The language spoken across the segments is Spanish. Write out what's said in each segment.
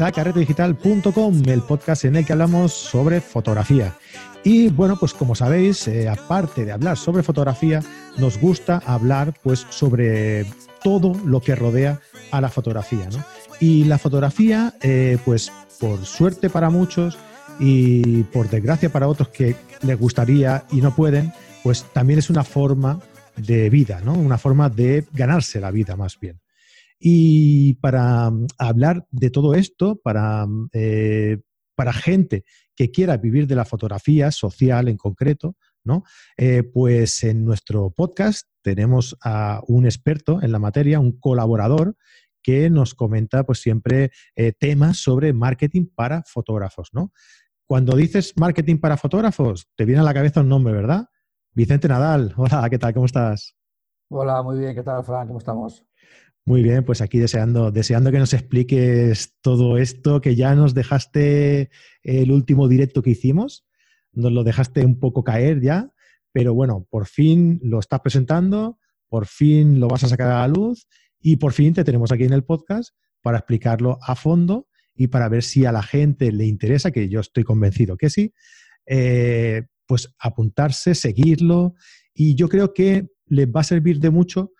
a carretedigital.com, el podcast en el que hablamos sobre fotografía. Y bueno, pues como sabéis, eh, aparte de hablar sobre fotografía, nos gusta hablar pues sobre todo lo que rodea a la fotografía. Y la fotografía, eh, pues por suerte para muchos y por desgracia para otros que les gustaría y no pueden, pues también es una forma de vida, ¿no? Una forma de ganarse la vida más bien. Y para mm, hablar de todo esto, para, mm, eh, para gente que quiera vivir de la fotografía social en concreto, ¿no? Eh, pues en nuestro podcast tenemos a un experto en la materia, un colaborador que nos comenta pues siempre eh, temas sobre marketing para fotógrafos, ¿no? Cuando dices marketing para fotógrafos, te viene a la cabeza un nombre, ¿verdad? Vicente Nadal. Hola, ¿qué tal? ¿Cómo estás? Hola, muy bien. ¿Qué tal, Fran? ¿Cómo estamos? Muy bien, pues aquí deseando, deseando que nos expliques todo esto, que ya nos dejaste el último directo que hicimos, nos lo dejaste un poco caer ya, pero bueno, por fin lo estás presentando, por fin lo vas a sacar a la luz y por fin te tenemos aquí en el podcast para explicarlo a fondo y para ver si a la gente le interesa, que yo estoy convencido que sí, eh, pues apuntarse, seguirlo. Y yo creo que les va a servir de mucho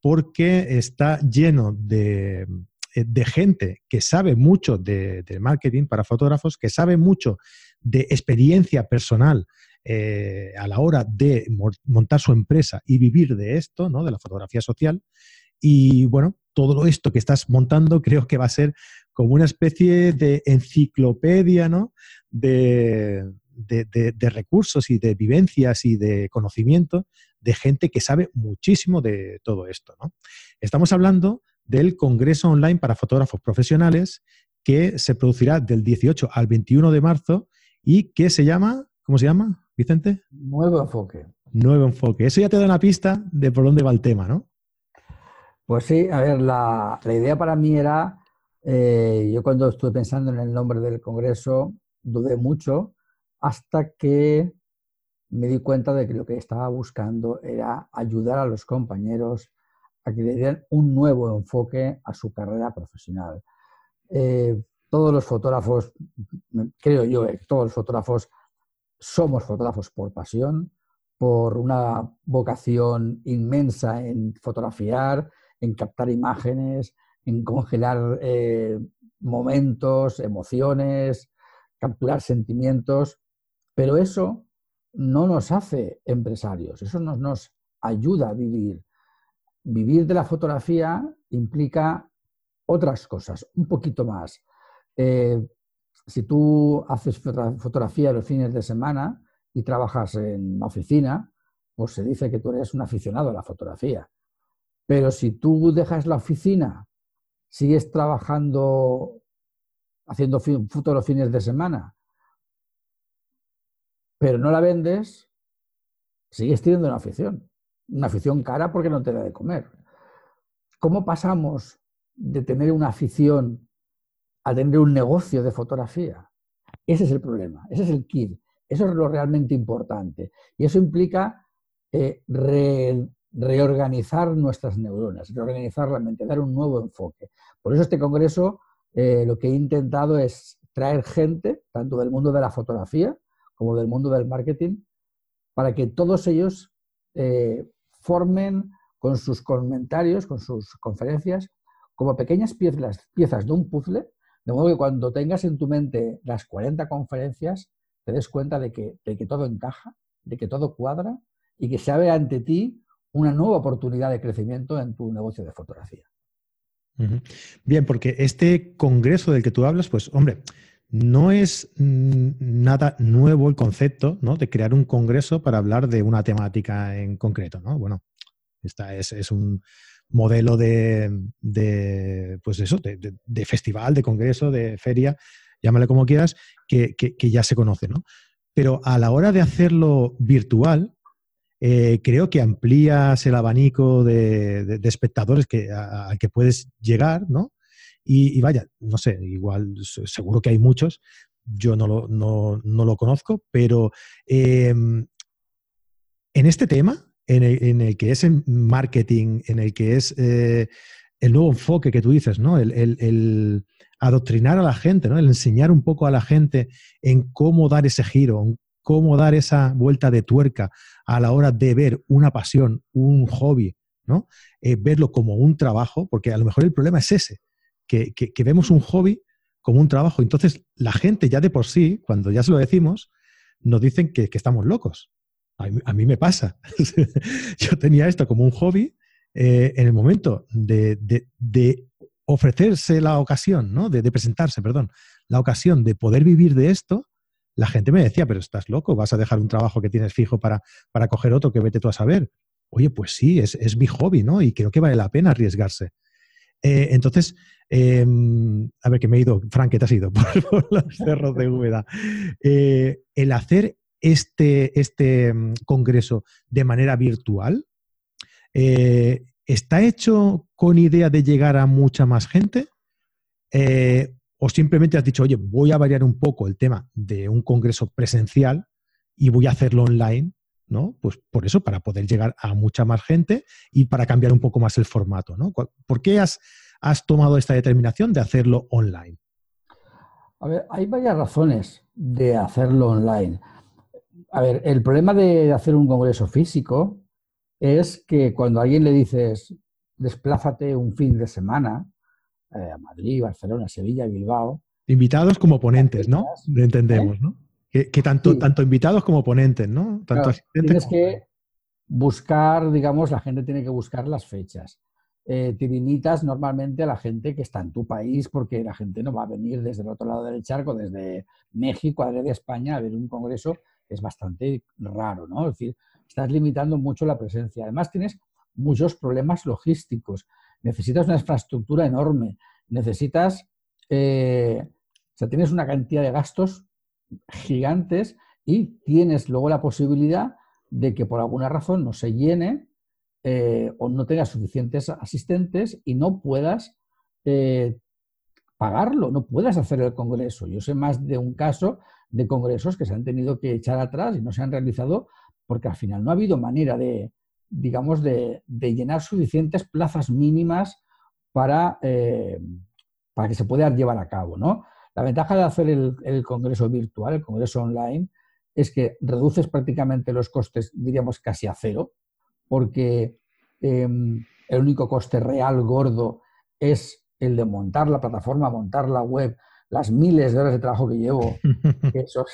porque está lleno de, eh, gente que sabe mucho de, marketing para fotógrafos, que sabe mucho de experiencia personal eh, a la hora de montar su empresa y vivir de esto, ¿no? de la fotografía social. Y bueno, todo esto que estás montando creo que va a ser como una especie de enciclopedia ¿no? de, de, recursos y de vivencias y de conocimiento de gente que sabe muchísimo de todo esto. ¿no? Estamos hablando del Congreso Online para Fotógrafos Profesionales que se producirá del 18 al 21 de marzo y que se llama, ¿cómo se llama, Vicente? Nuevo enfoque. Nuevo enfoque. Eso ya te da una pista de por dónde va el tema, ¿no? Pues sí, a ver, la, idea para mí era, eh, yo cuando estuve pensando en el nombre del Congreso, dudé mucho hasta que me di cuenta de que lo que estaba buscando era ayudar a los compañeros a que le dieran un nuevo enfoque a su carrera profesional. Eh, todos los fotógrafos, creo yo, que todos los fotógrafos somos fotógrafos por pasión, por una vocación inmensa en fotografiar, en captar imágenes, en congelar eh, momentos, emociones, capturar sentimientos. Pero eso no nos hace empresarios, eso no nos ayuda a vivir. Vivir de la fotografía implica otras cosas, un poquito más. Eh, si tú haces fotografía los fines de semana y trabajas en una oficina, pues se dice que tú eres un aficionado a la fotografía. Pero si tú dejas la oficina, sigues trabajando, haciendo fotos los fines de semana pero no la vendes, sigues teniendo una afición. Una afición cara porque no te da de comer. ¿Cómo pasamos de tener una afición a tener un negocio de fotografía? Ese es el problema, ese es el kit, eso es lo realmente importante. Y eso implica eh, reorganizar nuestras neuronas, reorganizar la mente, dar un nuevo enfoque. Por eso este congreso eh, lo que he intentado es traer gente, tanto del mundo de la fotografía, como del mundo del marketing, para que todos ellos eh, formen con sus comentarios, con sus conferencias, como pequeñas piezas, piezas de un puzzle, de modo que cuando tengas en tu mente las 40 conferencias, te des cuenta de que, de que todo encaja, de que todo cuadra y que se abre ante ti una nueva oportunidad de crecimiento en tu negocio de fotografía. Bien, porque este congreso del que tú hablas, pues hombre, no es mm, nada nuevo el concepto ¿no? de crear un congreso para hablar de una temática en concreto. ¿no? Bueno, esta es, un modelo de, pues eso, de, festival, de congreso, de feria, llámale como quieras, que, ya se conoce. ¿no? Pero a la hora de hacerlo virtual, eh, creo que amplías el abanico de, espectadores que, al que puedes llegar, ¿no? Y, vaya, no sé, igual seguro que hay muchos, yo no lo, no, lo conozco, pero em, en este tema, en el, que es en marketing, en el que es eh, el nuevo enfoque que tú dices, ¿no? El, adoctrinar a la gente, ¿no? El enseñar un poco a la gente en cómo dar ese giro, en cómo dar esa vuelta de tuerca a la hora de ver una pasión, un hobby, ¿no? Eh, verlo como un trabajo, porque a lo mejor el problema es ese, que, vemos un hobby como un trabajo. Entonces, la gente ya de por sí, cuando ya se lo decimos, nos dicen que, estamos locos. A mí, me pasa. Yo tenía esto como un hobby eh, en el momento de, ofrecerse la ocasión, ¿no? De, presentarse, perdón, la ocasión de poder vivir de esto, la gente me decía, pero estás loco, vas a dejar un trabajo que tienes fijo para, para coger otro que vete tú a saber. Oye, pues sí, es, mi hobby, ¿no? Y creo que vale la pena arriesgarse. Eh, entonces, em, a ver, que me he ido, Frank, ¿qué te has ido por, los cerros de Úbeda? Eh, el hacer este, este mm, congreso de manera virtual, eh, ¿está hecho con idea de llegar a mucha más gente? ¿O simplemente has dicho, oye, voy a variar un poco el tema de un congreso presencial y voy a hacerlo online? ¿No? Pues por eso, para poder llegar a mucha más gente y para cambiar un poco más el formato, ¿no? ¿Por qué has, has tomado esta determinación de hacerlo online? A ver, hay varias razones de hacerlo online. A ver, el problema de hacer un congreso físico es que cuando a alguien le dices, desplázate un fin de semana eh, a Madrid, Barcelona, Sevilla, Bilbao. Invitados como ponentes, ¿no? Entendemos, ¿no? Que, tanto, tanto invitados como ponentes, ¿no? Tanto tienes que buscar, digamos, la gente tiene que buscar las fechas. Eh, te limitas normalmente a la gente que está en tu país porque la gente no va a venir desde el otro lado del charco, desde México, a de España, a ver un congreso. Es bastante raro, ¿no? Es decir, estás limitando mucho la presencia. Además, tienes muchos problemas logísticos. Necesitas una infraestructura enorme. Necesitas, eh, o sea, tienes una cantidad de gastos gigantes y tienes luego la posibilidad de que por alguna razón no se llene eh, o no tengas suficientes asistentes y no puedas eh, pagarlo, no puedas hacer el congreso. Yo sé más de un caso de congresos que se han tenido que echar atrás y no se han realizado porque al final no ha habido manera de, digamos, de, llenar suficientes plazas mínimas para, eh, para que se pueda llevar a cabo. ¿no? La ventaja de hacer el, congreso virtual, el congreso online, es que reduces prácticamente los costes, diríamos, casi a cero, porque em, el único coste real gordo es el de montar la plataforma, montar la web, las miles de horas de trabajo que llevo, que eso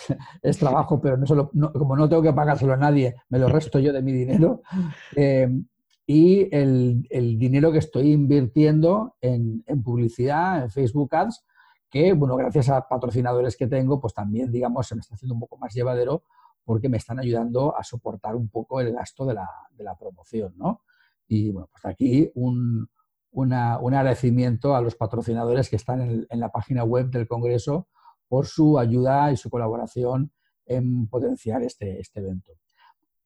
es, trabajo, pero no solo, como no tengo que pagárselo a nadie, me lo resto yo de mi dinero. Eh, y el, dinero que estoy invirtiendo en, publicidad, en Facebook Ads, que, bueno, gracias a patrocinadores que tengo, pues también, digamos, se me está haciendo un poco más llevadero porque me están ayudando a soportar un poco el gasto de la, de la promoción, ¿no? Y, bueno, pues aquí un, un agradecimiento a los patrocinadores que están en, la página web del Congreso por su ayuda y su colaboración en potenciar este, este, evento.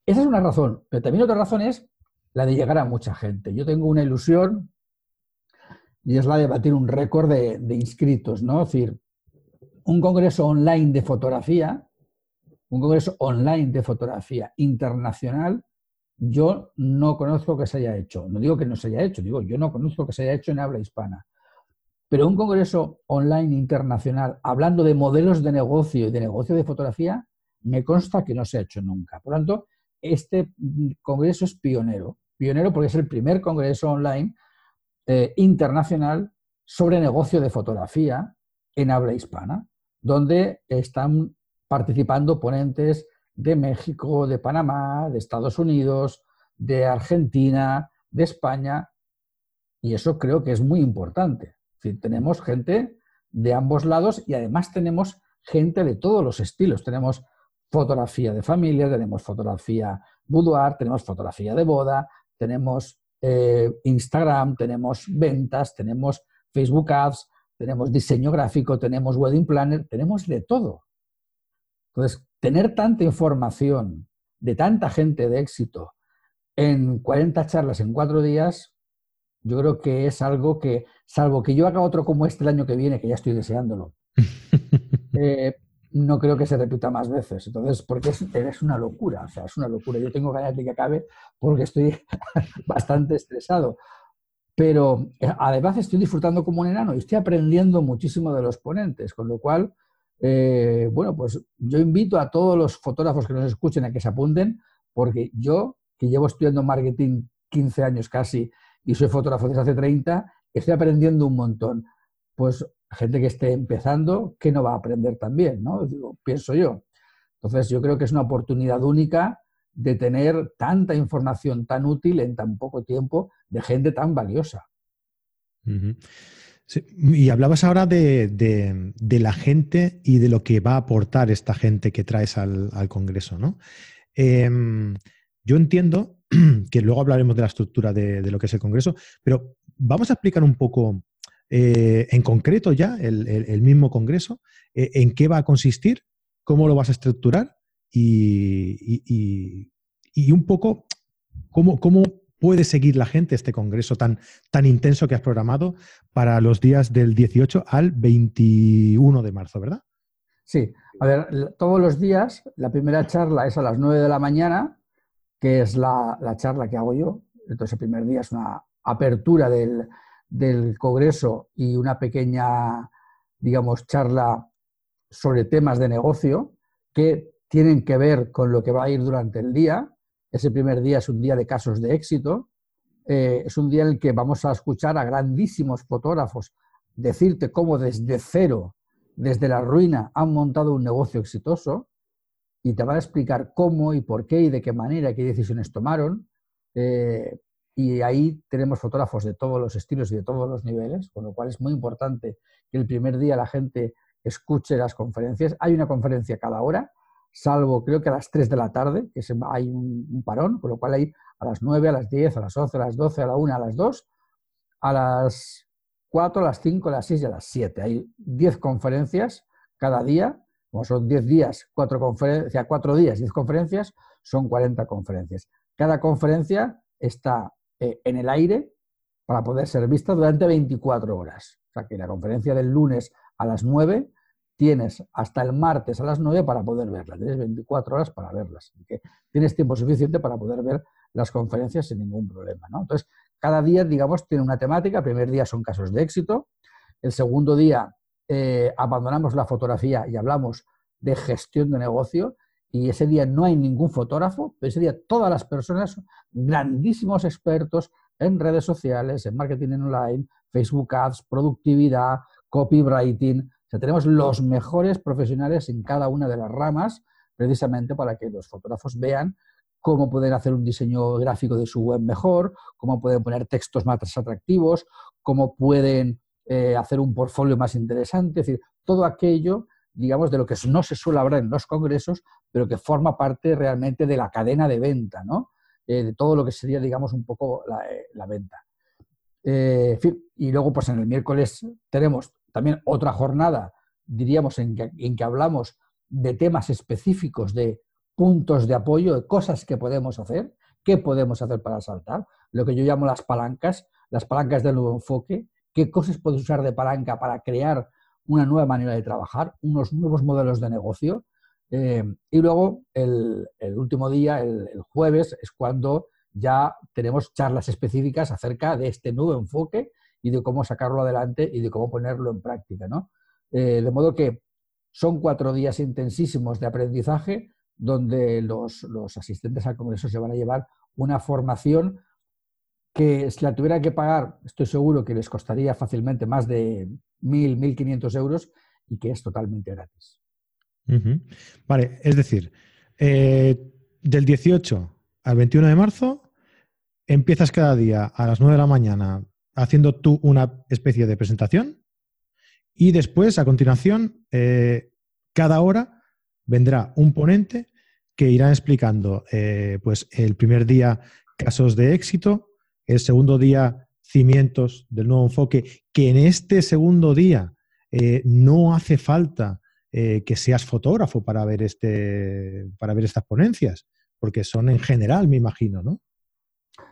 Esa es una razón, pero también otra razón es la de llegar a mucha gente. Yo tengo una ilusión y es la de batir un récord de, inscritos, ¿no? Es decir, un congreso online de fotografía, un congreso online de fotografía internacional yo no conozco que se haya hecho. No digo que no se haya hecho, digo, yo no conozco que se haya hecho en habla hispana. Pero un congreso online internacional hablando de modelos de negocio y de negocio de fotografía, me consta que no se ha hecho nunca. Por lo tanto, este congreso es pionero. Pionero porque es el primer congreso online eh, internacional sobre negocio de fotografía en habla hispana, donde están participando ponentes de México, de Panamá, de Estados Unidos, de Argentina, de España, y eso creo que es muy importante. tenemos gente de ambos lados y además tenemos gente de todos los estilos. Tenemos fotografía de familia, tenemos fotografía boudoir, tenemos fotografía de boda, tenemos eh, Instagram, tenemos ventas, tenemos Facebook Ads, tenemos diseño gráfico, tenemos wedding planner, tenemos de todo. Entonces, tener tanta información de tanta gente de éxito en 40 charlas en cuatro días, yo creo que es algo que, salvo que yo haga otro como este el año que viene, que ya estoy deseándolo, eh, no creo que se repita más veces. Entonces, porque es, una locura, o sea, es una locura. Yo tengo ganas de que acabe porque estoy bastante estresado. pero eh, además estoy disfrutando como un enano y estoy aprendiendo muchísimo de los ponentes, con lo cual, eh, bueno, pues yo invito a todos los fotógrafos que nos escuchen a que se apunten, porque yo, que llevo estudiando marketing 15 años casi y soy fotógrafo desde hace 30, estoy aprendiendo un montón. Pues gente que esté empezando, que no va a aprender también, ¿no? pienso yo. Entonces, yo creo que es una oportunidad única de tener tanta información tan útil en tan poco tiempo de gente tan valiosa. Y hablabas ahora de, la gente y de lo que va a aportar esta gente que traes al, Congreso, ¿no? Em, yo entiendo que luego hablaremos de la estructura de, lo que es el Congreso, pero vamos a explicar un poco eh, en concreto ya el, mismo Congreso, eh, en qué va a consistir, cómo lo vas a estructurar y, un poco cómo, cómo, puede seguir la gente este Congreso tan, tan intenso que has programado para los días del 18 al 21 de marzo, ¿verdad? Sí, a ver, todos los días, la primera charla es a las 9 de la mañana, que es la, la charla que hago yo. Entonces, el primer día es una apertura del, del Congreso y una pequeña, digamos, charla sobre temas de negocio que tienen que ver con lo que va a ir durante el día. Ese primer día es un día de casos de éxito. Eh, es un día en el que vamos a escuchar a grandísimos fotógrafos decirte cómo desde cero, desde la ruina, han montado un negocio exitoso y te van a explicar cómo y por qué y de qué manera, qué decisiones tomaron. Eh, y ahí tenemos fotógrafos de todos los estilos y de todos los niveles, con lo cual es muy importante que el primer día la gente escuche las conferencias. Hay una conferencia cada hora, salvo creo que a las 3 de la tarde, que hay un, parón, con lo cual hay a las 9, a las 10, a las 11, a las 12, a la 1, a las 2, a las 4, a las 5, a las 6 y a las 7. Hay 10 conferencias cada día, como son 10 días, 4 conferencias, 4 días, 10 conferencias, son 40 conferencias. Cada conferencia está eh, en el aire para poder ser vista durante 24 horas. O sea que la conferencia del lunes a las 9 tienes hasta el martes a las 9 para poder verla. Tienes 24 horas para verlas. Así que tienes tiempo suficiente para poder ver las conferencias sin ningún problema. Entonces, cada día, digamos, tiene una temática. El primer día son casos de éxito. El segundo día eh, abandonamos la fotografía y hablamos de gestión de negocio y ese día no hay ningún fotógrafo, pero ese día todas las personas son grandísimos expertos en redes sociales, en marketing online, Facebook Ads, productividad, copywriting. O sea, tenemos los mejores profesionales en cada una de las ramas, precisamente para que los fotógrafos vean cómo pueden hacer un diseño gráfico de su web mejor, cómo pueden poner textos más atractivos, cómo pueden eh, hacer un portfolio más interesante, es decir, todo aquello digamos, de lo que no se suele hablar en los congresos, pero que forma parte realmente de la cadena de venta, ¿no? Eh, de todo lo que sería, digamos, un poco la, eh, venta. Eh, y luego, pues en el miércoles tenemos también otra jornada, diríamos, en que, en que hablamos de temas específicos, de puntos de apoyo, de cosas que podemos hacer, qué podemos hacer para saltar, lo que yo llamo las palancas, las palancas del nuevo enfoque, qué cosas puedes usar de palanca para crear una nueva manera de trabajar, unos nuevos modelos de negocio. Eh, y luego el, último día, el, jueves, es cuando ya tenemos charlas específicas acerca de este nuevo enfoque y de cómo sacarlo adelante y de cómo ponerlo en práctica. ¿no? Eh, de modo que son cuatro días intensísimos de aprendizaje donde los, los, asistentes al Congreso se van a llevar una formación que si la tuviera que pagar, estoy seguro que les costaría fácilmente más de 1.000, 1.500 euros y que es totalmente gratis. Vale, es decir, eh, del 18 al 21 de marzo empiezas cada día a las 9 de la mañana haciendo tú una especie de presentación y después, a continuación, eh, cada hora vendrá un ponente que irá explicando eh, pues el primer día casos de éxito, el segundo día cimientos del nuevo enfoque, que en este segundo día eh, no hace falta eh, que seas fotógrafo para ver, este, para ver estas ponencias, porque son en general, me imagino, ¿no?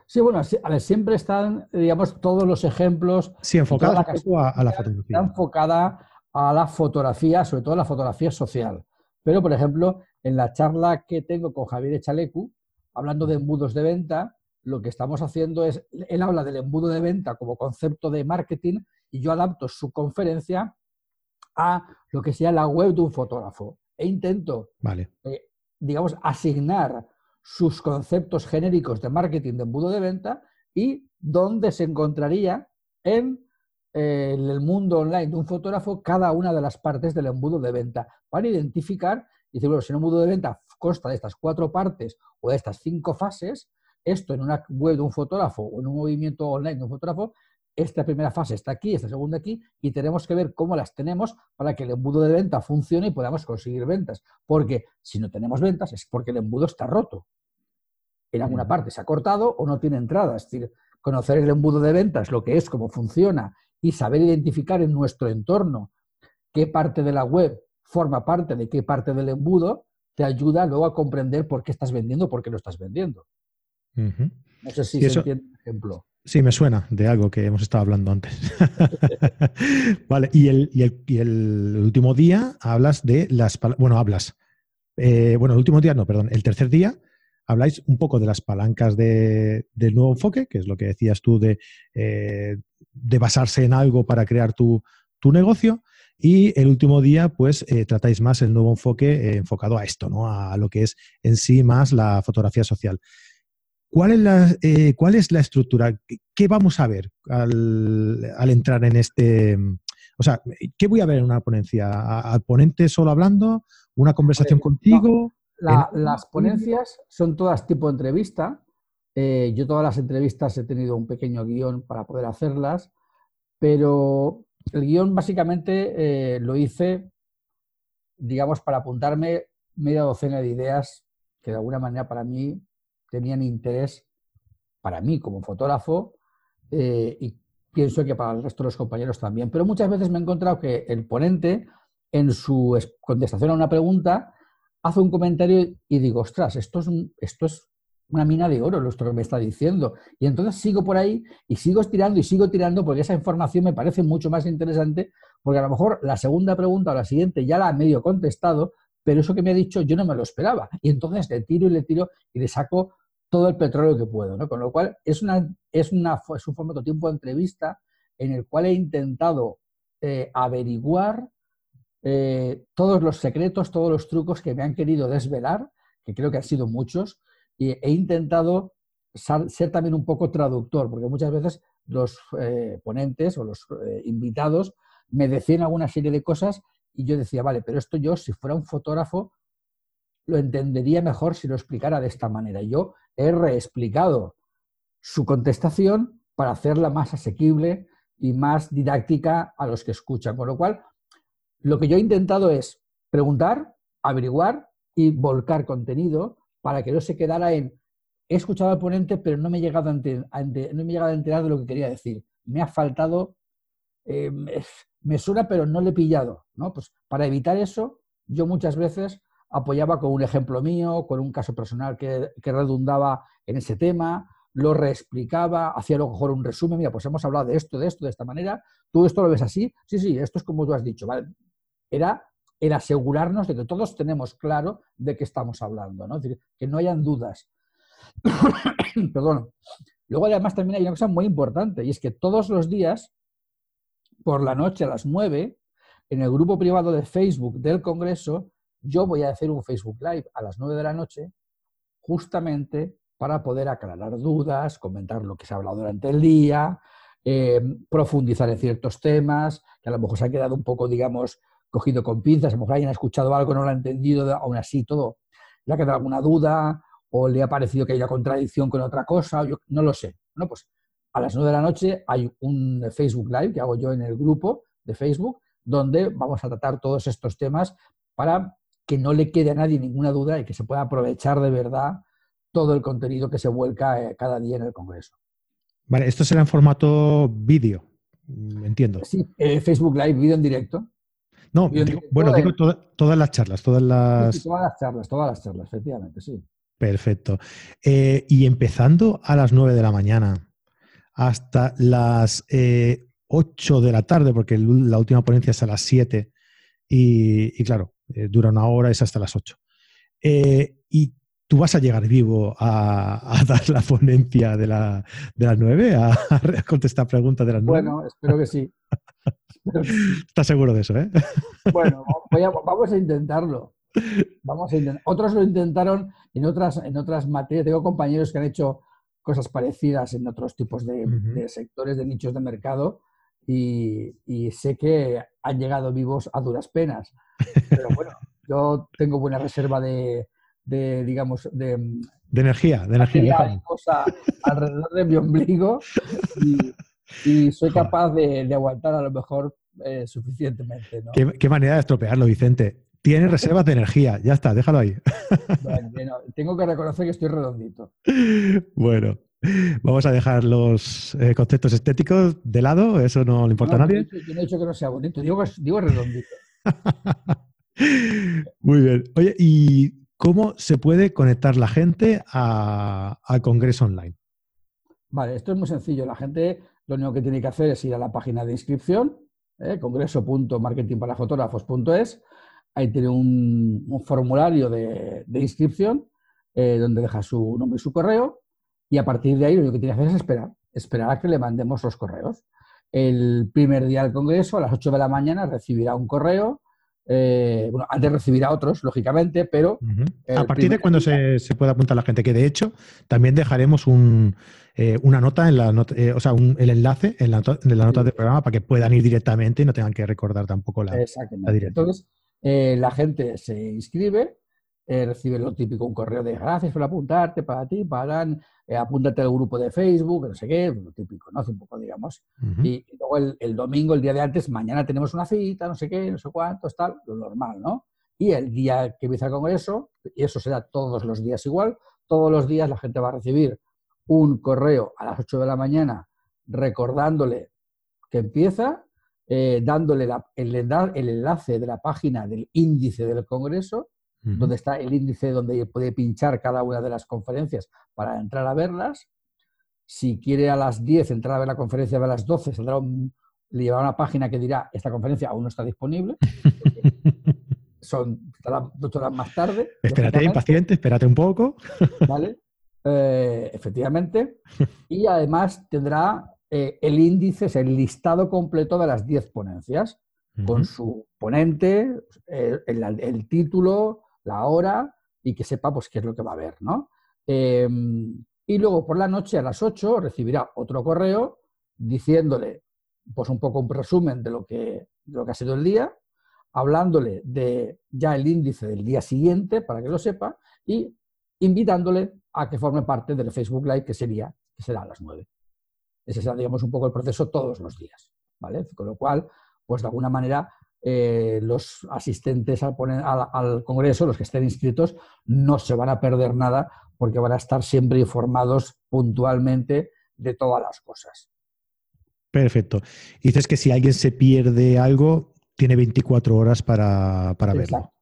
Sí, bueno, a ver, siempre están, digamos, todos los ejemplos. Sí, enfocadas a, a, la fotografía. enfocada a la fotografía, sobre todo a la fotografía social. Pero, por ejemplo, en la charla que tengo con Javier Echalecu, hablando de embudos de venta, lo que estamos haciendo es, él habla del embudo de venta como concepto de marketing y yo adapto su conferencia a lo que sea la web de un fotógrafo e intento, vale. Eh, digamos, asignar sus conceptos genéricos de marketing de embudo de venta y dónde se encontraría en eh, el mundo online de un fotógrafo cada una de las partes del embudo de venta para identificar y decir, bueno, si un embudo de venta consta de estas cuatro partes o de estas cinco fases, esto en una web de un fotógrafo o en un movimiento online de un fotógrafo, esta primera fase está aquí, esta segunda aquí, y tenemos que ver cómo las tenemos para que el embudo de venta funcione y podamos conseguir ventas. Porque si no tenemos ventas es porque el embudo está roto. En alguna parte se ha cortado o no tiene entrada. Es decir, conocer el embudo de ventas, lo que es, cómo funciona y saber identificar en nuestro entorno qué parte de la web forma parte de qué parte del embudo, te ayuda luego a comprender por qué estás vendiendo, por qué lo estás vendiendo. No sé si se entiende el ejemplo. Sí, me suena de algo que hemos estado hablando antes. vale, y el, y, el, último día hablas de las... Bueno, hablas. Eh, bueno, el último día, no, perdón. El tercer día habláis un poco de las palancas de, del nuevo enfoque, que es lo que decías tú de, eh, de basarse en algo para crear tu, negocio. Y el último día, pues eh, tratáis más el nuevo enfoque eh, enfocado a esto, ¿no? A lo que es en sí más la fotografía social. ¿Cuál es la, ¿cuál es la estructura? ¿Qué vamos a ver al, al, entrar en este... O sea, ¿qué voy a ver en una ponencia? ¿Al ponente solo hablando? ¿Una conversación contigo? las ponencias son todas tipo entrevista. Eh, yo todas las entrevistas he tenido un pequeño guion para poder hacerlas, pero el guion básicamente eh, lo hice, digamos, para apuntarme media docena de ideas que de alguna manera para mí tenían interés para mí como fotógrafo eh, y pienso que para el resto de los compañeros también. Pero muchas veces me he encontrado que el ponente en su contestación a una pregunta hace un comentario y digo, ostras, esto es, esto es una mina de oro, lo que me está diciendo. Y entonces sigo por ahí y sigo estirando y sigo tirando porque esa información me parece mucho más interesante porque a lo mejor la segunda pregunta o la siguiente ya la ha medio contestado, pero eso que me ha dicho yo no me lo esperaba. Y entonces le tiro y le tiro y le saco todo el petróleo que puedo. ¿no? Con lo cual es, una, es, una, es un formato tiempo de entrevista en el cual he intentado eh, averiguar eh, todos los secretos, todos los trucos que me han querido desvelar, que creo que han sido muchos, y he intentado ser también un poco traductor, porque muchas veces los eh, ponentes o los invitados me decían alguna serie de cosas y yo decía, vale, pero esto yo, si fuera un fotógrafo, lo entendería mejor si lo explicara de esta manera. Yo he reexplicado su contestación para hacerla más asequible y más didáctica a los que escuchan. Con lo cual, lo que yo he intentado es preguntar, averiguar y volcar contenido para que no se quedara en he escuchado al ponente, pero no me he llegado a, no me he llegado a enterar de lo que quería decir. Me ha faltado, eh, me suena, pero no le he pillado. ¿no? Pues para evitar eso, yo muchas veces apoyaba con un ejemplo mío, con un caso personal que, redundaba en ese tema, lo reexplicaba, hacía a lo mejor un resumen, mira, pues hemos hablado de esto, de esto, de esta manera, tú esto lo ves así, sí, sí, esto es como tú has dicho, ¿vale? era el asegurarnos de que todos tenemos claro de qué estamos hablando, ¿no? Es decir, que no hayan dudas. Perdón. Luego además también hay una cosa muy importante y es que todos los días, por la noche a las 9, en el grupo privado de Facebook del Congreso, yo voy a hacer un Facebook Live a las 9 de la noche justamente para poder aclarar dudas, comentar lo que se ha hablado durante el día, eh, profundizar en ciertos temas, que a lo mejor se ha quedado un poco, digamos, cogido con pinzas, a lo mejor alguien ha escuchado algo, no lo ha entendido, aún así todo, le ha quedado alguna duda o le ha parecido que hay una contradicción con otra cosa, yo no lo sé. Bueno, pues a las 9 de la noche hay un Facebook Live que hago yo en el grupo de Facebook, donde vamos a tratar todos estos temas para que no le quede a nadie ninguna duda y que se pueda aprovechar de verdad todo el contenido que se vuelca eh, cada día en el Congreso. Vale, esto será en formato vídeo, entiendo. Sí, eh, Facebook Live, vídeo en directo. No, bueno, digo todas las charlas, todas las... todas las charlas, todas las charlas, efectivamente, sí. Perfecto. Eh, y empezando a las 9 de la mañana hasta las 8 eh, de la tarde, porque la última ponencia es a las 7 y, claro, eh, dura una hora, es hasta las 8. y ¿Tú vas a llegar vivo a, dar la ponencia de, la, de las nueve? A, contestar preguntas de las nueve? Bueno, espero que sí. ¿Estás seguro de eso, eh? Bueno, vamos a intentarlo. Vamos a Otros lo intentaron en otras, en otras materias. Tengo compañeros que han hecho cosas parecidas en otros tipos de, sectores, de nichos de mercado, y, sé que han llegado vivos a duras penas. Pero bueno, yo tengo buena reserva de, digamos, de, de energía, de energía. alrededor de mi ombligo y, soy capaz de, aguantar a lo mejor eh, suficientemente. ¿Qué, manera de estropearlo, Vicente. Tiene reservas de energía, ya está, déjalo ahí. Bueno, tengo que reconocer que estoy redondito. Bueno, vamos a dejar los eh, conceptos estéticos de lado, eso no le importa a nadie. Yo no he dicho que no sea bonito, digo, digo redondito. Muy bien. Oye, ¿y cómo se puede conectar la gente al Congreso Online? Vale, esto es muy sencillo. La gente lo único que tiene que hacer es ir a la página de inscripción, eh, congreso.marketingparafotógrafos.es ahí tiene un, formulario de, inscripción eh, donde deja su nombre y su correo y a partir de ahí lo único que tiene que hacer es esperar, esperar a que le mandemos los correos. El primer día del Congreso, a las 8 de la mañana, recibirá un correo. Eh, bueno, antes recibirá otros, lógicamente, pero... A partir de cuando se, puede apuntar la gente, que de hecho también dejaremos eh, una nota en la nota, o sea, el enlace en la, en la nota del programa para que puedan ir directamente y no tengan que recordar tampoco la, la dirección. Eh, la gente se inscribe, eh, recibe lo típico, un correo de gracias por apuntarte, para ti, para, eh, apúntate al grupo de Facebook, no sé qué, lo típico, ¿no? Hace un poco, digamos. y, luego el, domingo, el día de antes, mañana tenemos una cita, no sé qué, no sé cuántos, tal, lo normal, ¿no? Y el día que empieza el congreso, y eso será todos los días igual, todos los días la gente va a recibir un correo a las 8 de la mañana recordándole que empieza eh, dándole el, enlace de la página del índice del Congreso, donde está el índice donde puede pinchar cada una de las conferencias para entrar a verlas. Si quiere a las 10 entrar a ver la conferencia a las 12, saldrá le llevará una página que dirá esta conferencia aún no está disponible. Son dos horas más tarde. Espérate, impaciente, espérate un poco. ¿Vale? Eh, efectivamente. Y además tendrá eh, el índice es el listado completo de las 10 ponencias, con su ponente, eh, el, título, la hora y que sepa pues, qué es lo que va a haber. ¿no? Em, y luego por la noche a las 8 recibirá otro correo diciéndole pues, un poco un resumen de lo que, de lo que ha sido el día, hablándole de ya el índice del día siguiente para que lo sepa y invitándole a que forme parte del Facebook Live que sería que será a las 9. Ese será, digamos, un poco el proceso todos los días, ¿vale? Con lo cual, pues de alguna manera, eh, los asistentes al, al, Congreso, los que estén inscritos, no se van a perder nada porque van a estar siempre informados puntualmente de todas las cosas. Perfecto. Dices que si alguien se pierde algo, tiene 24 horas para, para verlo.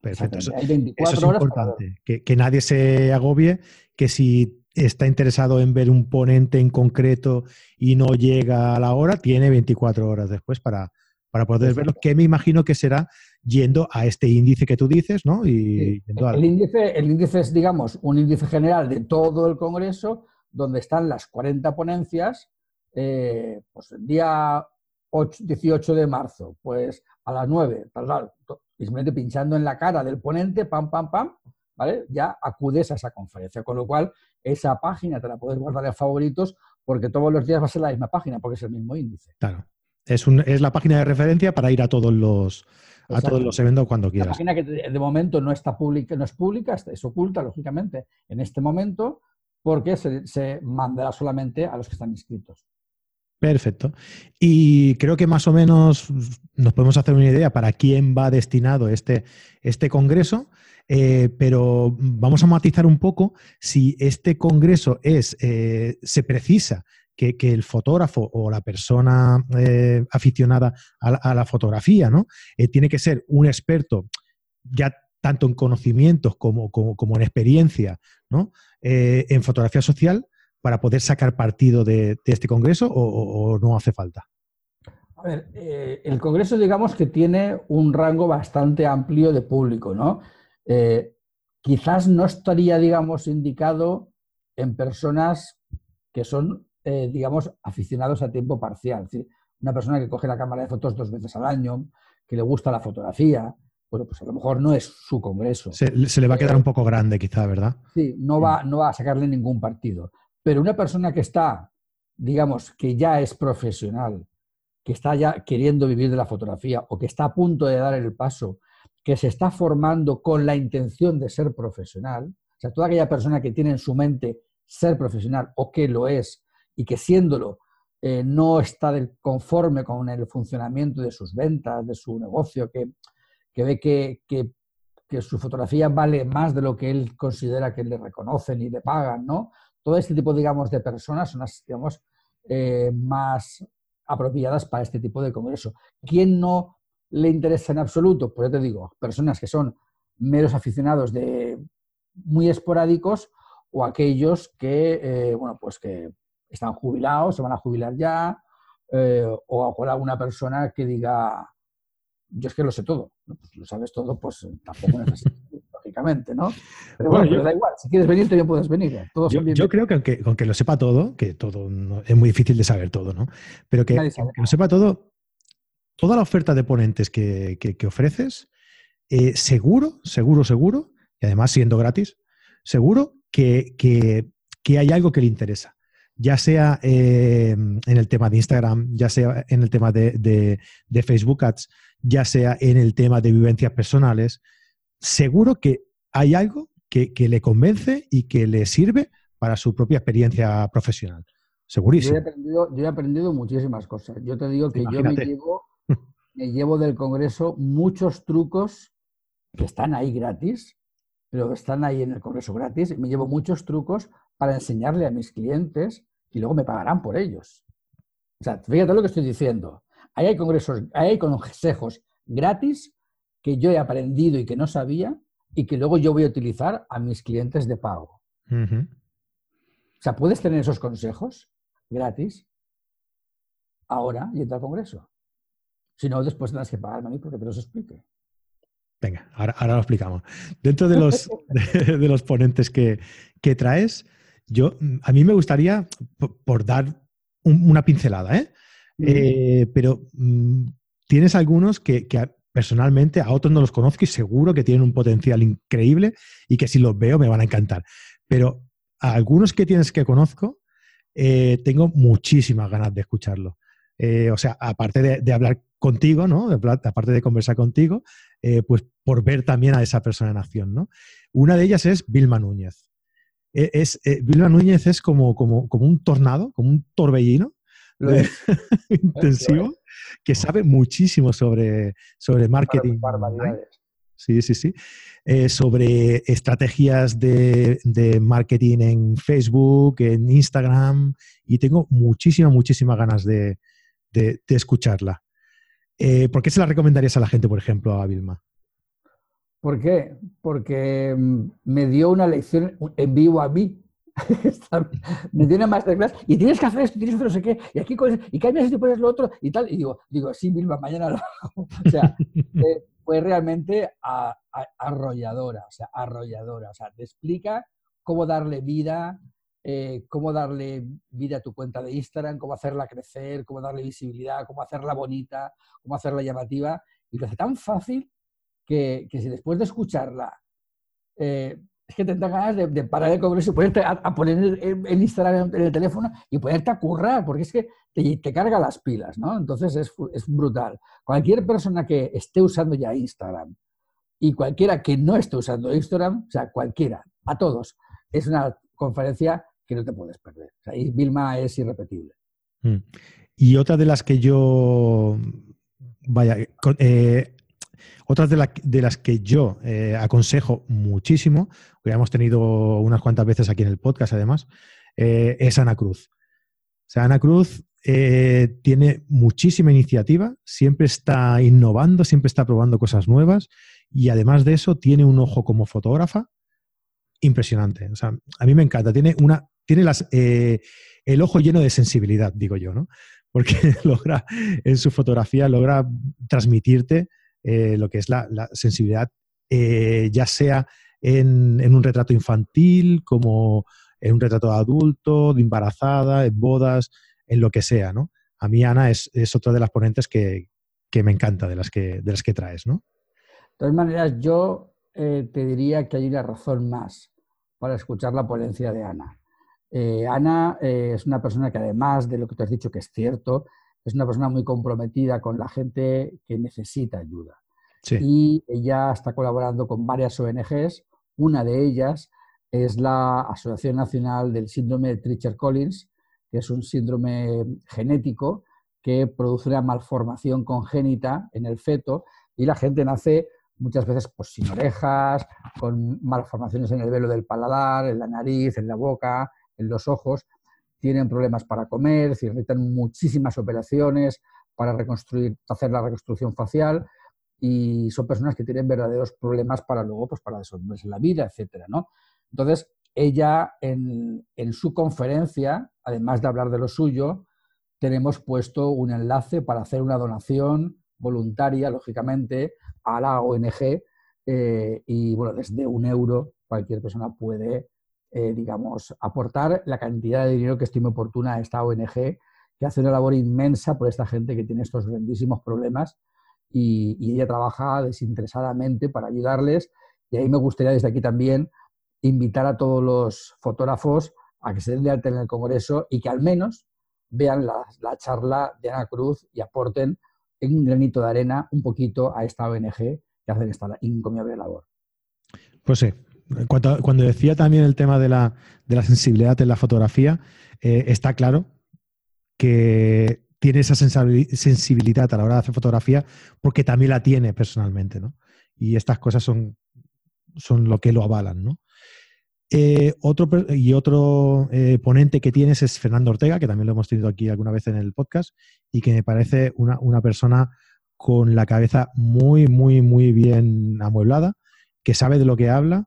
Perfecto. Eso, es importante. Que, que, nadie se agobie, que si está interesado en ver un ponente en concreto y no llega a la hora, tiene 24 horas después para, para poder verlo, que me imagino que será yendo a este índice que tú dices, ¿no? Y el, índice, el índice es, digamos, un índice general de todo el Congreso, donde están las 40 ponencias, eh, pues el día 18 de marzo, pues a las 9, simplemente pinchando en la cara del ponente, pam, pam, pam, ¿vale? Ya acudes a esa conferencia, con lo cual esa página te la puedes guardar en favoritos porque todos los días va a ser la misma página porque es el mismo índice. Claro. Es, es la página de referencia para ir a todos los, a todos los eventos cuando quieras. La página que de momento no está pública, no es pública, es oculta, lógicamente, en este momento, porque se, se mandará solamente a los que están inscritos. Perfecto. Y creo que más o menos nos podemos hacer una idea para quién va destinado este, este congreso. Eh, pero vamos a matizar un poco si este congreso es, eh, se precisa que, el fotógrafo o la persona eh, aficionada a, la fotografía ¿no? tiene que ser un experto ya tanto en conocimientos como, como, en experiencia ¿no? en fotografía social para poder sacar partido de, este congreso o, no hace falta. A ver, el congreso digamos que tiene un rango bastante amplio de público, ¿no? Eh, quizás no estaría, digamos, indicado en personas que son, eh, digamos, aficionados a tiempo parcial. Es decir, una persona que coge la cámara de fotos dos veces al año, que le gusta la fotografía, bueno, pues a lo mejor no es su congreso. Se, le va a quedar un poco grande, quizá, ¿verdad? Sí, no va, no va a sacarle ningún partido. Pero una persona que está, digamos, que ya es profesional, que está ya queriendo vivir de la fotografía o que está a punto de dar el paso, que se está formando con la intención de ser profesional, o sea, toda aquella persona que tiene en su mente ser profesional o que lo es y que siéndolo eh, no está conforme con el funcionamiento de sus ventas, de su negocio, que, ve que, su fotografía vale más de lo que él considera que le reconocen y le pagan, ¿no? Todo este tipo, digamos, de personas son las, digamos, eh, más apropiadas para este tipo de congreso. ¿Quién no le interesa en absoluto? Pues yo te digo, personas que son meros aficionados de muy esporádicos o aquellos que, eh, bueno, pues que están jubilados, se van a jubilar ya, eh, o a alguna persona que diga, yo es que lo sé todo, pues lo sabes todo, pues tampoco es así, lógicamente, ¿no? Pero bueno, da igual, si quieres venir, también puedes venir. ¿eh? yo, creo que aunque, lo sepa todo, que todo es muy difícil de saber todo, ¿no? Pero que, lo sepa todo, toda la oferta de ponentes que, ofreces, eh, seguro, seguro, seguro, y además siendo gratis, seguro que, que hay algo que le interesa ya sea eh, en el tema de Instagram, ya sea en el tema de, Facebook Ads, ya sea en el tema de vivencias personales, seguro que hay algo que, le convence y que le sirve para su propia experiencia profesional. Segurísimo. Yo he aprendido, muchísimas cosas. Yo te digo que yo me llevo, me llevo del Congreso muchos trucos que están ahí gratis, pero están ahí en el Congreso gratis. Me llevo muchos trucos para enseñarle a mis clientes y luego me pagarán por ellos. O sea, fíjate lo que estoy diciendo. Ahí hay congresos, hay consejos gratis que yo he aprendido y que no sabía y que luego yo voy a utilizar a mis clientes de pago. O sea, puedes tener esos consejos gratis ahora y entrar al congreso. Si no, después tendrás que pagarme a mí porque te los explique. Venga, ahora, lo explicamos. Dentro de los, de, los ponentes que, que traes, yo, a mí me gustaría, por, dar una pincelada, ¿eh? eh pero mm, tienes algunos que, personalmente a otros no los conozco y seguro que tienen un potencial increíble y que si los veo me van a encantar. Pero a algunos que tienes que conozco, eh, tengo muchísimas ganas de escucharlo. Eh, o sea, aparte de, hablar contigo, ¿no? aparte de conversar contigo, pues por ver también a esa persona en acción, ¿no? Una de ellas es Vilma Núñez. E, es, eh, Vilma Núñez es como, como, como, un tornado, como un torbellino intensivo, que sabe muchísimo sobre, sobre marketing. Sí, sí, sí. Eh, sobre estrategias de, de, marketing en Facebook, en Instagram, y tengo muchísimas, muchísimas ganas de, de, escucharla. Eh, ¿Por qué se la recomendarías a la gente, por ejemplo, a Vilma? ¿Por qué? Porque mm, me dio una lección en vivo a mí. me dio una masterclass y tienes que hacer esto, tienes que hacer no sé qué, y aquí y cambias esto y pones lo otro y tal. Y digo, digo sí, Vilma, mañana lo hago. O sea, fue realmente arrolladora, o sea, arrolladora. O sea, te explica cómo darle vida, eh, cómo darle vida a tu cuenta de Instagram, cómo hacerla crecer, cómo darle visibilidad, cómo hacerla bonita, cómo hacerla llamativa. Y lo hace tan fácil que, si después de escucharla eh, es que te dan ganas de, parar el congreso y ponerte a, poner el, Instagram en el teléfono y ponerte a currar, porque es que te, carga las pilas, ¿no? Entonces es, es, brutal. Cualquier persona que esté usando ya Instagram y cualquiera que no esté usando Instagram, o sea, cualquiera, a todos, es una conferencia que no te puedes perder. O Vilma es irrepetible. Mm. Y otra de las que yo, vaya, eh, otras de, las que yo eh, aconsejo muchísimo, que hemos tenido unas cuantas veces aquí en el podcast además, eh, es Ana Cruz. O sea, Ana Cruz eh, tiene muchísima iniciativa, siempre está innovando, siempre está probando cosas nuevas y además de eso tiene un ojo como fotógrafa impresionante. O sea, a mí me encanta. Tiene una, tiene las, el ojo lleno de sensibilidad, digo yo, ¿no? Porque logra, en su fotografía, logra transmitirte eh, lo que es la, sensibilidad, eh, ya sea en, un retrato infantil, como en un retrato de adulto, de embarazada, en bodas, en lo que sea, ¿no? A mí Ana es, otra de las ponentes que, me encanta, de las que, de las que traes, ¿no? De todas maneras, yo eh, te diría que hay una razón más para escuchar la ponencia de Ana. Eh, Ana eh, es una persona que además de lo que te has dicho que es cierto, es una persona muy comprometida con la gente que necesita ayuda. Y ella está colaborando con varias ONGs. Una de ellas es la Asociación Nacional del Síndrome de Treacher-Collins, que es un síndrome genético que produce una malformación congénita en el feto y la gente nace muchas veces pues, sin orejas, con malformaciones en el velo del paladar, en la nariz, en la boca, en los ojos, tienen problemas para comer, necesitan muchísimas operaciones para reconstruir, hacer la reconstrucción facial y son personas que tienen verdaderos problemas para luego, pues para en la vida, etcétera, ¿no? Entonces, ella en, en su conferencia, además de hablar de lo suyo, tenemos puesto un enlace para hacer una donación voluntaria, lógicamente, a la ONG eh, y bueno, desde un euro cualquier persona puede, eh, digamos, aportar la cantidad de dinero que estime oportuna a esta ONG que hace una labor inmensa por esta gente que tiene estos grandísimos problemas y, ella trabaja desinteresadamente para ayudarles. Y ahí me gustaría desde aquí también invitar a todos los fotógrafos a que se den de alta en el Congreso y que al menos vean la, la charla de Ana Cruz y aporten un granito de arena un poquito a esta ONG que hace esta incomiable labor. Pues sí. Cuando, decía también el tema de la, sensibilidad en la fotografía, eh, está claro que tiene esa sensibilidad a la hora de hacer fotografía porque también la tiene personalmente, ¿no? Y estas cosas son, son lo que lo avalan, ¿no? Eh, otro, y otro eh, ponente que tienes es Fernando Ortega, que también lo hemos tenido aquí alguna vez en el podcast, y que me parece una, persona con la cabeza muy, muy, muy bien amueblada, que sabe de lo que habla,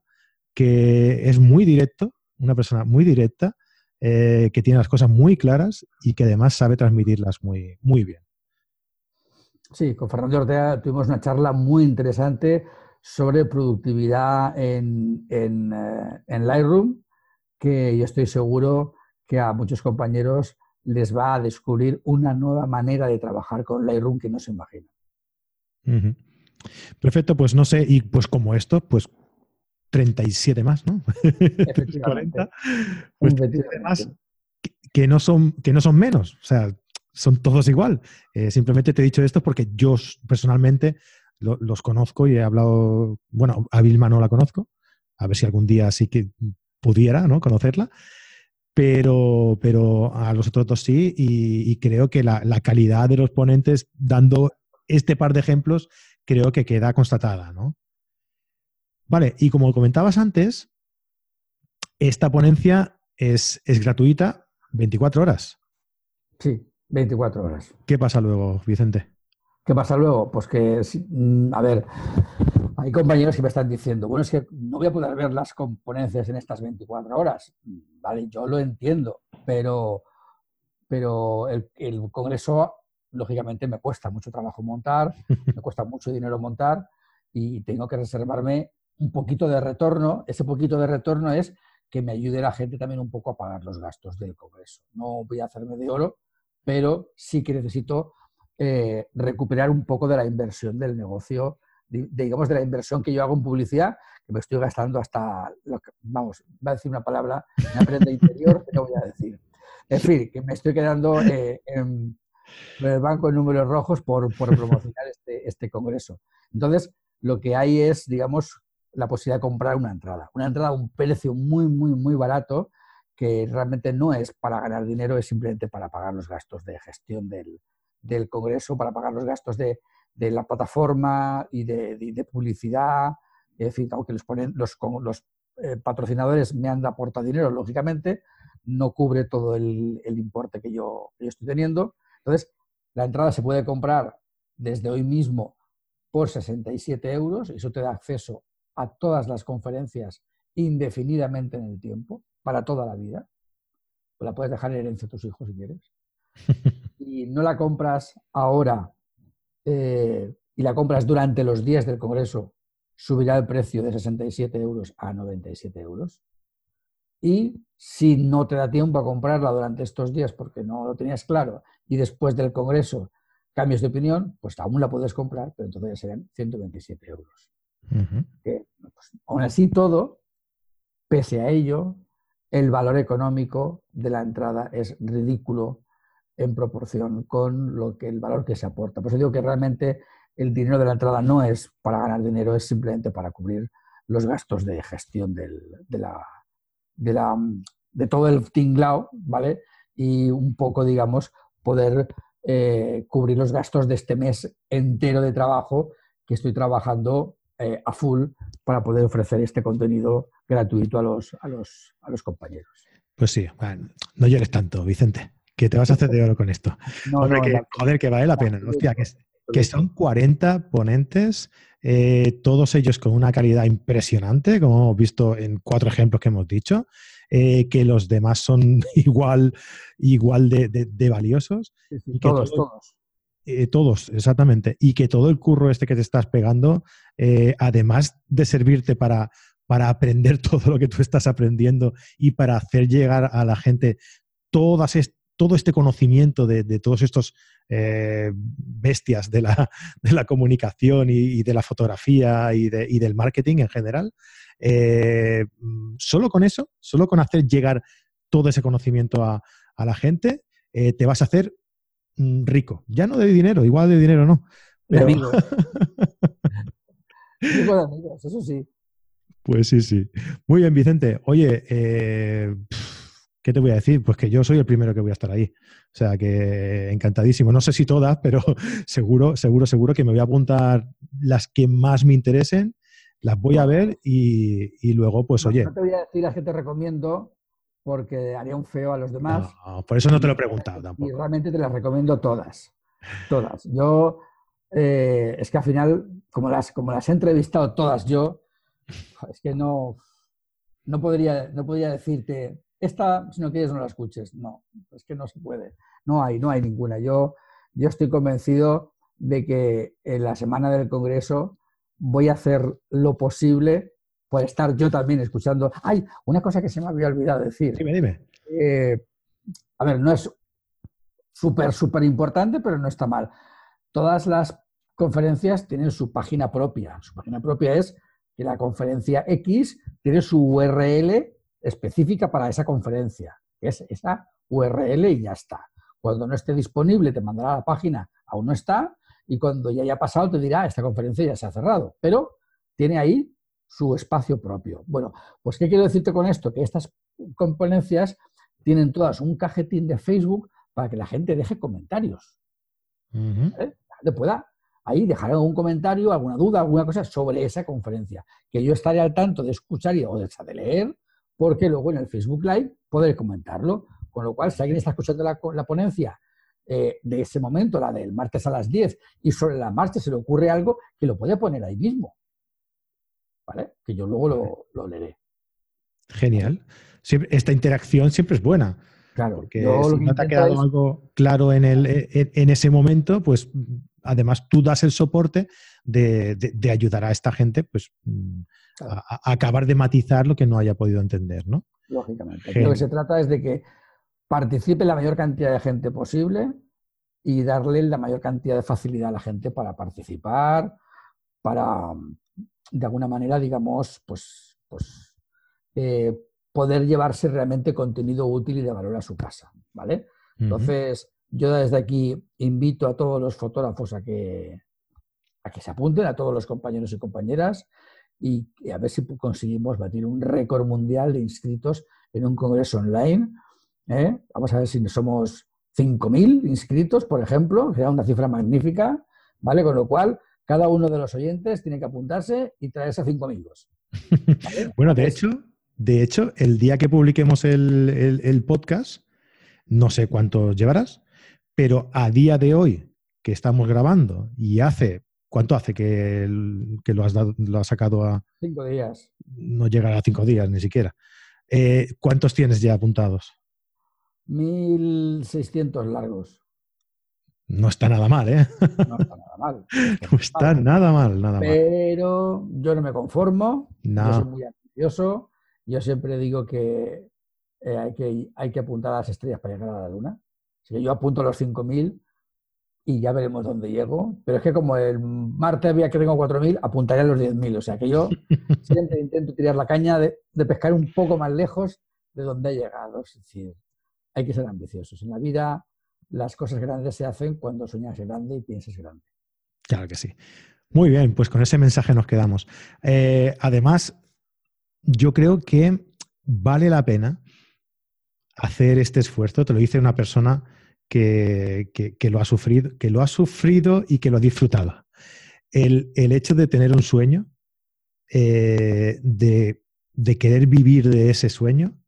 que es muy directo, una persona muy directa, eh, que tiene las cosas muy claras y que además sabe transmitirlas muy, muy bien. Sí, con Fernando Ortega tuvimos una charla muy interesante sobre productividad en, en, eh, Lightroom, que yo estoy seguro que a muchos compañeros les va a descubrir una nueva manera de trabajar con Lightroom que no se imaginan. Perfecto, pues no sé, y pues como esto, pues 37 más, ¿no? 40. Pues más que, no son, que no son menos, o sea, son todos igual. Eh, simplemente te he dicho esto porque yo personalmente los conozco y he hablado, bueno, a Vilma no la conozco, a ver si algún día sí que pudiera ¿no? conocerla, pero, pero a los otros dos sí y, creo que la, calidad de los ponentes, dando este par de ejemplos, creo que queda constatada, ¿no? Vale, y como comentabas antes, esta ponencia es, es gratuita 24 horas. Sí, 24 horas. ¿Qué pasa luego, Vicente? ¿Qué pasa luego? Pues que, mm, a ver, hay compañeros que me están diciendo, bueno, es que no voy a poder ver las componencias en estas 24 horas. Vale, yo lo entiendo, pero, pero el, Congreso, lógicamente, me cuesta mucho trabajo montar, me cuesta mucho dinero montar y tengo que reservarme un poquito de retorno. Ese poquito de retorno es que me ayude la gente también un poco a pagar los gastos del Congreso. No voy a hacerme de oro, pero sí que necesito eh, recuperar un poco de la inversión del negocio, digamos, de la inversión que yo hago en publicidad, que me estoy gastando hasta, vamos, va a decir una palabra, me aprende interior, pero voy a decir. En fin, que me estoy quedando eh, en, el banco en números rojos por, promocionar este, este congreso. Entonces, lo que hay es, digamos, la posibilidad de comprar una entrada. Una entrada a un precio muy, muy, muy barato, que realmente no es para ganar dinero, es simplemente para pagar los gastos de gestión del, del Congreso para pagar los gastos de, la plataforma y de, publicidad. Es decir, aunque los, ponen, los, los eh, patrocinadores me han aportado dinero, lógicamente, no cubre todo el, importe que yo, estoy teniendo. Entonces, la entrada se puede comprar desde hoy mismo por 67 euros. Eso te da acceso a todas las conferencias indefinidamente en el tiempo, para toda la vida. la puedes dejar en herencia a tus hijos si quieres. y no la compras ahora eh, y la compras durante los días del Congreso, subirá el precio de 67 euros a 97 euros. Y si no te da tiempo a comprarla durante estos días porque no lo tenías claro y después del Congreso cambios de opinión, pues aún la puedes comprar, pero entonces serán 127 euros. Pues, aún así todo, pese a ello, el valor económico de la entrada es ridículo en proporción con lo que el valor que se aporta. Por eso digo que realmente el dinero de la entrada no es para ganar dinero, es simplemente para cubrir los gastos de gestión de, la, de, la, de todo el tinglao, ¿vale? Y un poco, digamos, poder eh, cubrir los gastos de este mes entero de trabajo que estoy trabajando eh, a full para poder ofrecer este contenido gratuito a los, a los, a los compañeros. Pues sí, no llores tanto, Vicente, que te vas a hacer de oro con esto. joder, que vale la pena. Hostia, que, son 40 ponentes, eh, todos ellos con una calidad impresionante, como hemos visto en cuatro ejemplos que hemos dicho, eh, que los demás son igual, igual de, valiosos. todos, todos. Eh, todos, exactamente. Y que todo el curro este que te estás pegando, además de servirte para, para aprender todo lo que tú estás aprendiendo y para hacer llegar a la gente todas todo este conocimiento de, todos estos eh, bestias de la, de la comunicación y, de la fotografía y, del marketing en general, eh, solo con eso, solo con hacer llegar todo ese conocimiento a, la gente, eh, te vas a hacer mm, rico. Ya no de dinero, igual de dinero no. De amigos. de amigos, eso sí. Pues sí, sí. Muy bien, Vicente. Oye, eh, ¿qué te voy a decir? Pues que yo soy el primero que voy a estar ahí. O sea que encantadísimo. No sé si todas, pero seguro, seguro, seguro que me voy a apuntar las que más me interesen, las voy a ver y, luego, pues oye. No te voy a decir las que te recomiendo porque haría un feo a los demás. por eso no te lo he preguntado tampoco. Y realmente te las recomiendo todas. Todas. Yo, eh, es que al final, como las, como las he entrevistado todas yo, es que no, no, podría, no podría decirte, esta, si no quieres, no la escuches. No, es que no se puede. No hay, no hay ninguna. Yo, yo estoy convencido de que en la semana del Congreso voy a hacer lo posible por estar yo también escuchando. Hay una cosa que se me había olvidado decir. Dime, dime. Eh, a ver, no es súper, súper importante, pero no está mal. Todas las conferencias tienen su página propia. Su página propia es que la conferencia X tiene su URL específica para esa conferencia, que es esa URL y ya está. Cuando no esté disponible te mandará a la página, aún no está, y cuando ya haya pasado te dirá, esta conferencia ya se ha cerrado, pero tiene ahí su espacio propio. Bueno, pues ¿qué quiero decirte con esto? Que estas conferencias tienen todas un cajetín de Facebook para que la gente deje comentarios. ¿Eh? pueda ahí dejar algún comentario, alguna duda, alguna cosa sobre esa conferencia, que yo estaré al tanto de escuchar y, o de, leer, porque luego en el Facebook Live podré comentarlo. Con lo cual, si alguien está escuchando la, ponencia eh, de ese momento, la del martes a las 10, y sobre la marcha se le ocurre algo, que lo puede poner ahí mismo. ¿Vale? Que yo luego lo, leeré. Genial. esta interacción siempre es buena. Claro. Porque si no te ha quedado algo claro en, el, en, ese momento, pues además tú das el soporte de, ayudar a esta gente pues, mm, a, acabar de matizar lo que no haya podido entender, ¿no? Lógicamente. Lo que se trata es de que participe la mayor cantidad de gente posible y darle la mayor cantidad de facilidad a la gente para participar, para, de alguna manera, digamos, pues, pues eh, poder llevarse realmente contenido útil y de valor a su casa, ¿vale? Entonces, yo desde aquí invito a todos los fotógrafos a que, que se apunten, a todos los compañeros y compañeras, y, a ver si conseguimos batir un récord mundial de inscritos en un congreso online. ¿eh? Vamos a ver si somos 5.000 inscritos, por ejemplo, será una cifra magnífica, ¿vale? Con lo cual, cada uno de los oyentes tiene que apuntarse y traerse a cinco amigos. bueno, de hecho, de hecho, el día que publiquemos el, el podcast, no sé cuántos llevarás, pero a día de hoy, que estamos grabando, y hace, ¿cuánto hace que, lo, has lo has sacado a... Cinco días. No llegará a cinco días ni siquiera. Eh, ¿Cuántos tienes ya apuntados? 1.600 largos. No está nada mal, ¿eh? No está nada mal. No está nada mal, nada mal. Pero yo no me conformo, No. yo soy muy ambicioso. Yo siempre digo que, eh, hay que hay que apuntar a las estrellas para llegar a la luna. Que yo apunto los 5.000 y ya veremos dónde llego. Pero es que como el martes vea que tengo 4.000, apuntaré a los 10.000. O sea que yo siempre intento tirar la caña de, de pescar un poco más lejos de donde he llegado. Es decir, hay que ser ambiciosos. En la vida las cosas grandes se hacen cuando sueñas grande y piensas grande. Claro que sí. Muy bien, pues con ese mensaje nos quedamos. Eh, además, yo creo que vale la pena hacer este esfuerzo. Te lo dice una persona que, que- que lo ha sufrido, que lo ha sufrido y que lo ha disfrutado. El, el hecho de tener un sueño, eh, de, de querer vivir de ese sueño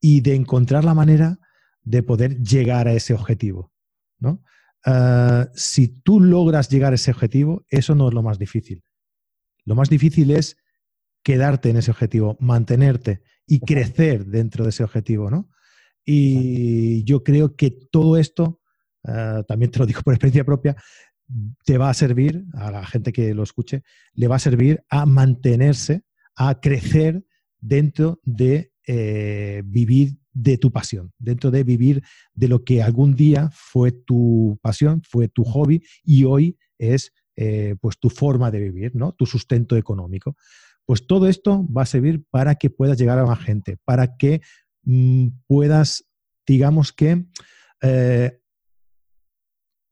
y de encontrar la manera de poder llegar a ese objetivo. ¿no? Ah, si tú logras llegar a ese objetivo, eso no es lo más difícil. Lo más difícil es quedarte en ese objetivo, mantenerte y crecer dentro de ese objetivo, ¿no? Y yo creo que todo esto, ah, también te lo digo por experiencia propia, te va a servir, a la gente que lo escuche, le va a servir a mantenerse, a crecer dentro de eh, vivir de tu pasión, dentro de vivir de lo que algún día fue tu pasión, fue tu hobby y hoy es eh, pues tu forma de vivir, ¿no? Tu sustento económico. Pues todo esto va a servir para que puedas llegar a más gente, para que puedas, digamos que, eh,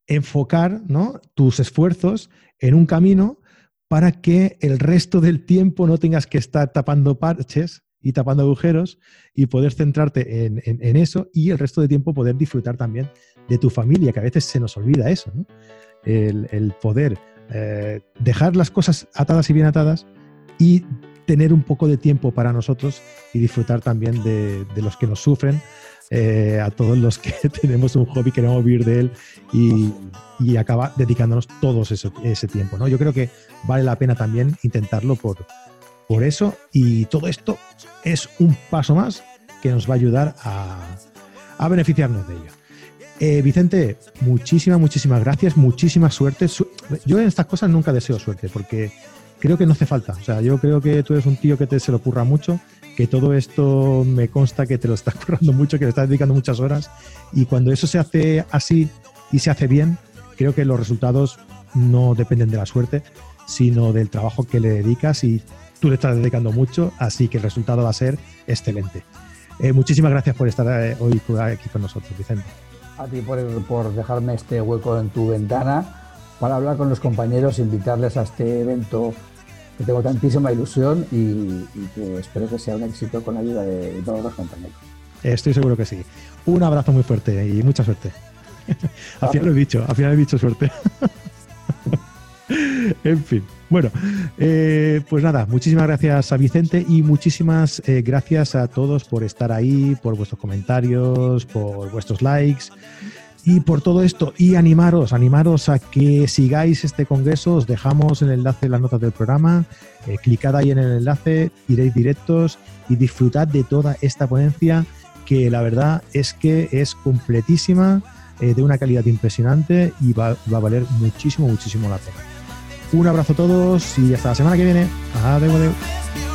enfocar ¿no? tus esfuerzos en un camino para que el resto del tiempo no tengas que estar tapando parches y tapando agujeros y poder centrarte en, eso y el resto de tiempo poder disfrutar también de tu familia, que a veces se nos olvida eso, ¿no? el, el poder eh, dejar las cosas atadas y bien atadas y tener un poco de tiempo para nosotros y disfrutar también de, los que nos sufren, eh, a todos los que tenemos un hobby, queremos vivir de él y, acaba dedicándonos todos eso- ese tiempo. ¿no? Yo creo que vale la pena también intentarlo por, por eso y todo esto es un paso más que nos va a ayudar a, a beneficiarnos de ello. Eh, Vicente, muchísimas, muchísimas gracias, muchísima suerte. Su- yo en estas cosas nunca deseo suerte porque creo que no hace falta. O sea, yo creo que tú eres un tío que te se lo ocurra mucho, que todo esto me consta que te lo estás currando mucho, que le estás dedicando muchas horas y cuando eso se hace así y se hace bien, creo que los resultados no dependen de la suerte, sino del trabajo que le dedicas y tú le estás dedicando mucho, así que el resultado va a ser excelente. Eh, muchísimas gracias por estar eh, hoy aquí con nosotros, Vicente. A ti por, por dejarme este hueco en tu ventana para hablar con los compañeros, invitarles a este evento que tengo tantísima ilusión y, que espero que sea un éxito con la ayuda de todos los compañeros. Estoy seguro que sí. Un abrazo muy fuerte y mucha suerte. al final lo he dicho, al final he dicho suerte. en fin. Bueno, eh, pues nada, muchísimas gracias a Vicente y muchísimas eh, gracias a todos por estar ahí, por vuestros comentarios, por vuestros likes y por todo esto. Y animaros, animaros a que sigáis este congreso. Os dejamos el enlace en las notas del programa. Eh, clicad ahí en el enlace, iréis directos y disfrutad de toda esta ponencia que la verdad es que es completísima, eh, de una calidad impresionante y va, a valer muchísimo, muchísimo la pena. Un abrazo a todos y hasta la semana que viene. Adiós, adiós.